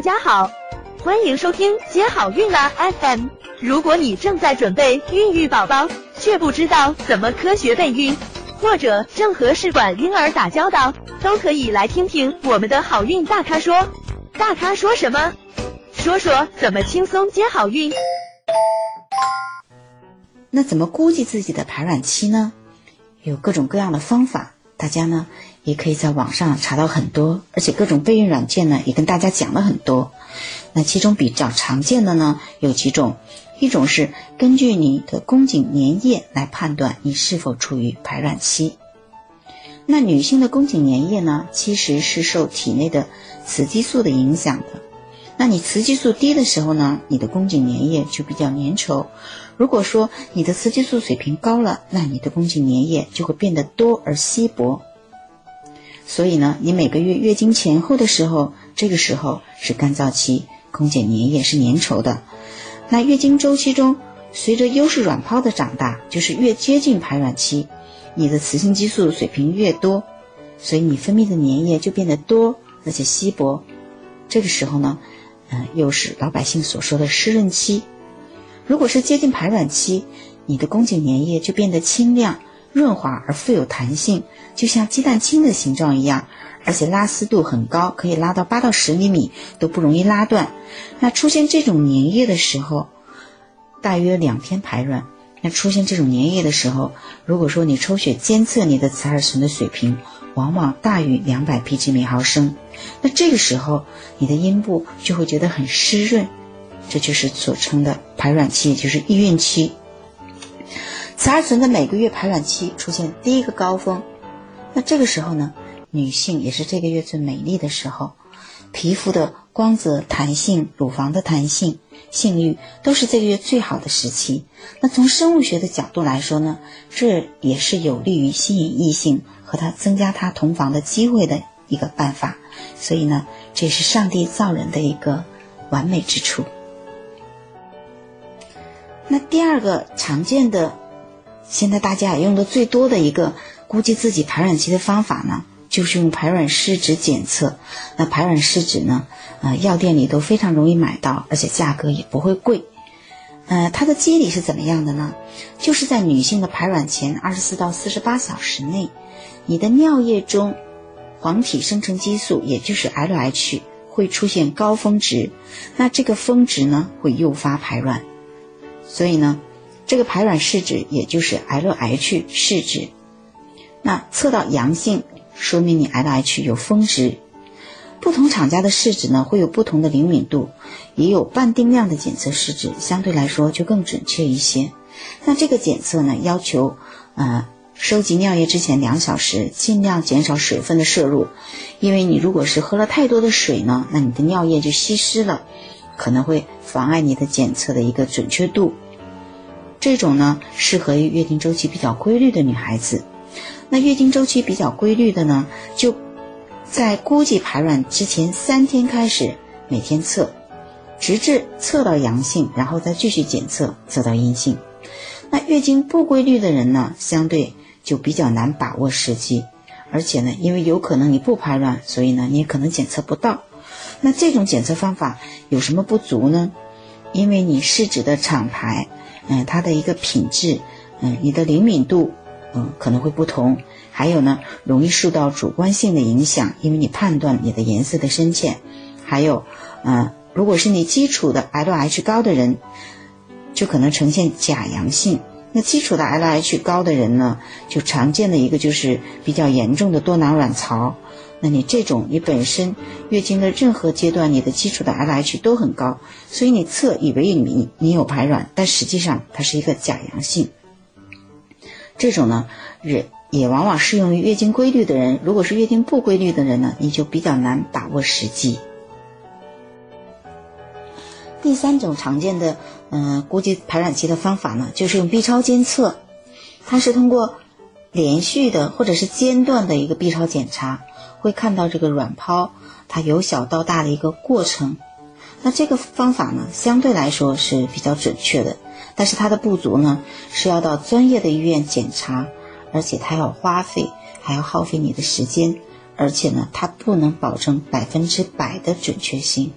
大家好，欢迎收听接好运啦 FM。如果你正在准备孕育宝宝，却不知道怎么科学备孕，或者正和试管婴儿打交道，都可以来听听我们的好运大咖说。大咖说什么？说说怎么轻松接好运。那怎么估计自己的排卵期呢？有各种各样的方法，大家呢也可以在网上查到很多，而且各种备孕软件呢也跟大家讲了很多。那其中比较常见的呢有几种，一种是根据你的宫颈粘液来判断你是否处于排卵期。那女性的宫颈粘液呢，其实是受体内的雌激素的影响的。那你雌激素低的时候呢，你的宫颈粘液就比较粘稠。如果说你的雌激素水平高了，那你的宫颈粘液就会变得多而稀薄。所以呢，你每个月月经前后的时候，这个时候是干燥期，宫颈粘液是粘稠的。那月经周期中，随着优势卵泡的长大，就是越接近排卵期，你的雌性激素水平越多，所以你分泌的粘液就变得多而且稀薄。这个时候呢，嗯，又是老百姓所说的湿润期。如果是接近排卵期，你的宫颈粘液就变得清亮、润滑而富有弹性，就像鸡蛋清的形状一样，而且拉丝度很高，可以拉到八到十厘米都不容易拉断。那出现这种粘液的时候，大约两天排卵。那出现这种粘液的时候，如果说你抽血监测你的雌二醇的水平，往往大于两百 pg 每毫升，那这个时候你的阴部就会觉得很湿润。这就是所称的排卵期，也就是易孕期。雌二醇的每个月排卵期出现第一个高峰，那这个时候呢，女性也是这个月最美丽的时候，皮肤的光泽、弹性、乳房的弹性、性欲都是这个月最好的时期。那从生物学的角度来说呢，这也是有利于吸引异性和他增加他同房的机会的一个办法。所以呢，这是上帝造人的一个完美之处。那第二个常见的，现在大家也用的最多的一个估计自己排卵期的方法呢，就是用排卵试纸检测。那排卵试纸呢，呃，药店里都非常容易买到，而且价格也不会贵。呃，它的机理是怎么样的呢？就是在女性的排卵前二十四到四十八小时内，你的尿液中黄体生成激素，也就是 LH 会出现高峰值，那这个峰值呢，会诱发排卵。所以呢，这个排卵试纸也就是 LH 试纸，那测到阳性，说明你 LH 有峰值。不同厂家的试纸呢会有不同的灵敏度，也有半定量的检测试纸，相对来说就更准确一些。那这个检测呢要求，呃，收集尿液之前两小时尽量减少水分的摄入，因为你如果是喝了太多的水呢，那你的尿液就稀释了。可能会妨碍你的检测的一个准确度。这种呢，适合于月经周期比较规律的女孩子。那月经周期比较规律的呢，就在估计排卵之前三天开始每天测，直至测到阳性，然后再继续检测测到阴性。那月经不规律的人呢，相对就比较难把握时机，而且呢，因为有可能你不排卵，所以呢，你也可能检测不到。那这种检测方法有什么不足呢？因为你试纸的厂牌，嗯，它的一个品质，嗯，你的灵敏度，嗯，可能会不同。还有呢，容易受到主观性的影响，因为你判断你的颜色的深浅。还有，嗯，如果是你基础的 LH 高的人，就可能呈现假阳性。那基础的 LH 高的人呢，就常见的一个就是比较严重的多囊卵巢。那你这种，你本身月经的任何阶段，你的基础的 LH 都很高，所以你测以为你你有排卵，但实际上它是一个假阳性。这种呢，也也往往适用于月经规律的人。如果是月经不规律的人呢，你就比较难把握时机。第三种常见的，嗯，估计排卵期的方法呢，就是用 B 超监测，它是通过连续的或者是间断的一个 B 超检查。会看到这个卵泡它由小到大的一个过程。那这个方法呢相对来说是比较准确的但是它的不足呢是要到专业的医院检查而且它要花费还要耗费你的时间而且呢它不能保证百分之百的准确性。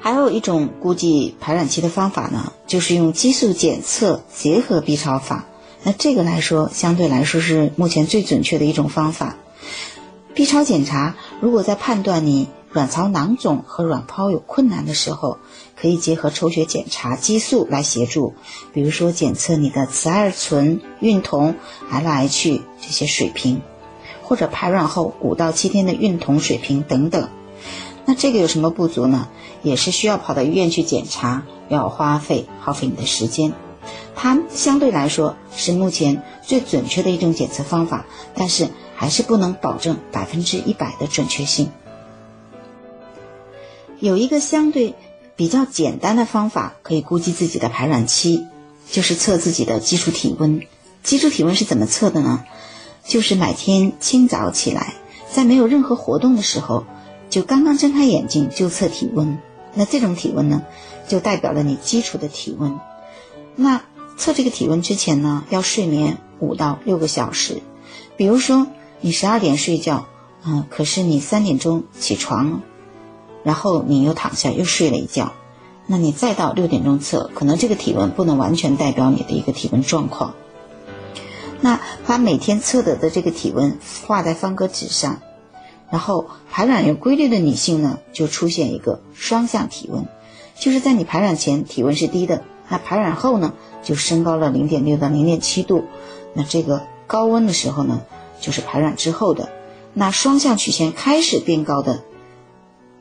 还有一种估计排卵期的方法呢就是用激素检测结合 b 超法那这个来说，相对来说是目前最准确的一种方法。B 超检查如果在判断你卵巢囊肿和卵泡有困难的时候，可以结合抽血检查激素来协助，比如说检测你的雌二醇、孕酮、LH 这些水平，或者排卵后五到七天的孕酮水平等等。那这个有什么不足呢？也是需要跑到医院去检查，要花费耗费你的时间。它相对来说是目前最准确的一种检测方法，但是还是不能保证百分之一百的准确性。有一个相对比较简单的方法可以估计自己的排卵期，就是测自己的基础体温。基础体温是怎么测的呢？就是每天清早起来，在没有任何活动的时候，就刚刚睁开眼睛就测体温。那这种体温呢，就代表了你基础的体温。那测这个体温之前呢，要睡眠五到六个小时。比如说你十二点睡觉，嗯，可是你三点钟起床，然后你又躺下又睡了一觉，那你再到六点钟测，可能这个体温不能完全代表你的一个体温状况。那把每天测得的这个体温画在方格纸上。然后排卵有规律的女性呢，就出现一个双向体温，就是在你排卵前体温是低的，那排卵后呢就升高了零点六到零点七度，那这个高温的时候呢，就是排卵之后的，那双向曲线开始变高的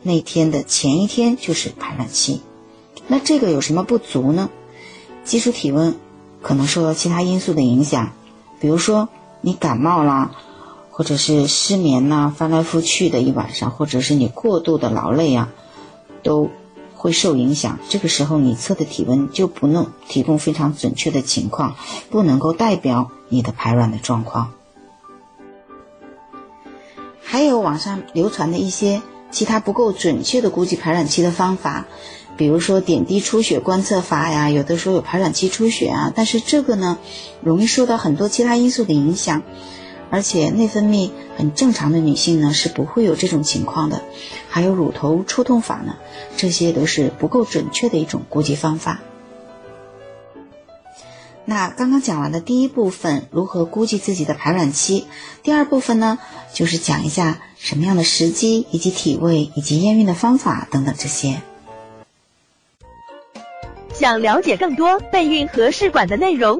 那天的前一天就是排卵期，那这个有什么不足呢？基础体温可能受到其他因素的影响，比如说你感冒啦。或者是失眠呐，翻来覆去的一晚上，或者是你过度的劳累啊，都会受影响。这个时候你测的体温就不能提供非常准确的情况，不能够代表你的排卵的状况。还有网上流传的一些其他不够准确的估计排卵期的方法，比如说点滴出血观测法呀，有的时候有排卵期出血啊，但是这个呢，容易受到很多其他因素的影响。而且内分泌很正常的女性呢是不会有这种情况的，还有乳头触痛法呢，这些都是不够准确的一种估计方法。那刚刚讲完的第一部分如何估计自己的排卵期，第二部分呢就是讲一下什么样的时机以及体位以及验孕的方法等等这些。想了解更多备孕和试管的内容。